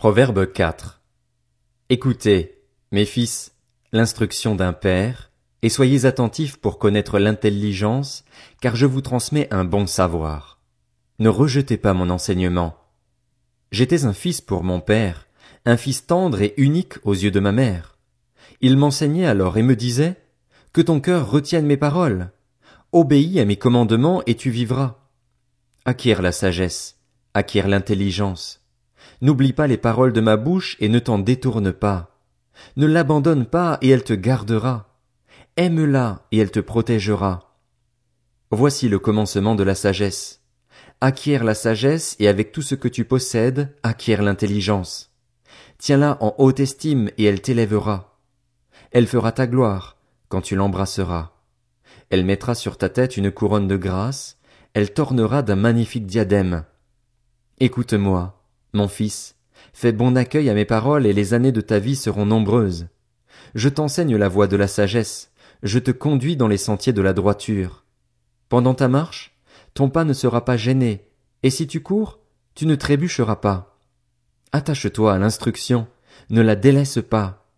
Proverbe 4. Écoutez, mes fils, l'instruction d'un père, et soyez attentifs pour connaître l'intelligence, car je vous transmets un bon savoir. Ne rejetez pas mon enseignement. J'étais un fils pour mon père, un fils tendre et unique aux yeux de ma mère. Il m'enseignait alors et me disait, Que ton cœur retienne mes paroles. Obéis à mes commandements et tu vivras. Acquiert la sagesse, acquiert l'intelligence N'oublie pas les paroles de ma bouche et ne t'en détourne pas. Ne l'abandonne pas et elle te gardera. Aime-la et elle te protégera. Voici le commencement de la sagesse. Acquiert la sagesse et avec tout ce que tu possèdes, acquiert l'intelligence. Tiens-la en haute estime et elle t'élèvera. Elle fera ta gloire quand tu l'embrasseras. Elle mettra sur ta tête une couronne de grâce, elle t'ornera d'un magnifique diadème. Écoute-moi, mon fils, fais bon accueil à mes paroles et les années de ta vie seront nombreuses. Je t'enseigne la voie de la sagesse, je te conduis dans les sentiers de la droiture. Pendant ta marche, ton pas ne sera pas gêné, et si tu cours, tu ne trébucheras pas. Attache-toi à l'instruction, ne la délaisse pas.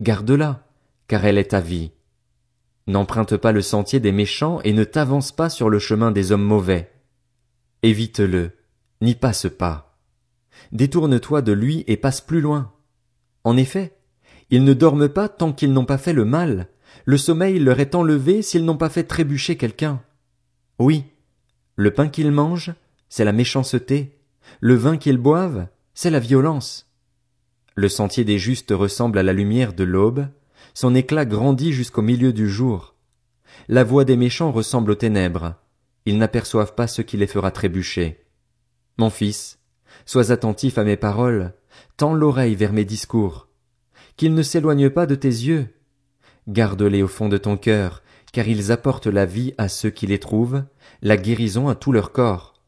Garde-la, car elle est ta vie. N'emprunte pas le sentier des méchants et ne t'avance pas sur le chemin des hommes mauvais. Évite-le, n'y passe pas. Détourne-toi de lui et passe plus loin. En effet, ils ne dorment pas tant qu'ils n'ont pas fait le mal, le sommeil leur est enlevé s'ils n'ont pas fait trébucher quelqu'un. Oui, le pain qu'ils mangent, c'est la méchanceté, le vin qu'ils boivent, c'est la violence. Le sentier des justes ressemble à la lumière de l'aube, son éclat grandit jusqu'au milieu du jour. La voix des méchants ressemble aux ténèbres, ils n'aperçoivent pas ce qui les fera trébucher. Mon fils, Sois attentif à mes paroles, tends l'oreille vers mes discours. Qu'ils ne s'éloignent pas de tes yeux. Garde-les au fond de ton cœur, car ils apportent la vie à ceux qui les trouvent, la guérison à tout leur corps.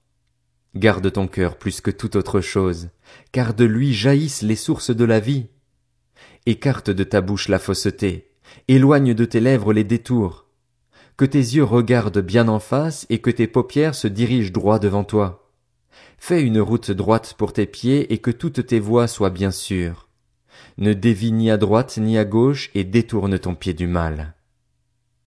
Garde ton cœur plus que toute autre chose, car de lui jaillissent les sources de la vie. Écarte de ta bouche la fausseté, éloigne de tes lèvres les détours. Que tes yeux regardent bien en face et que tes paupières se dirigent droit devant toi. Fais une route droite pour tes pieds et que toutes tes voies soient bien sûres. Ne dévie ni à droite ni à gauche et détourne ton pied du mal.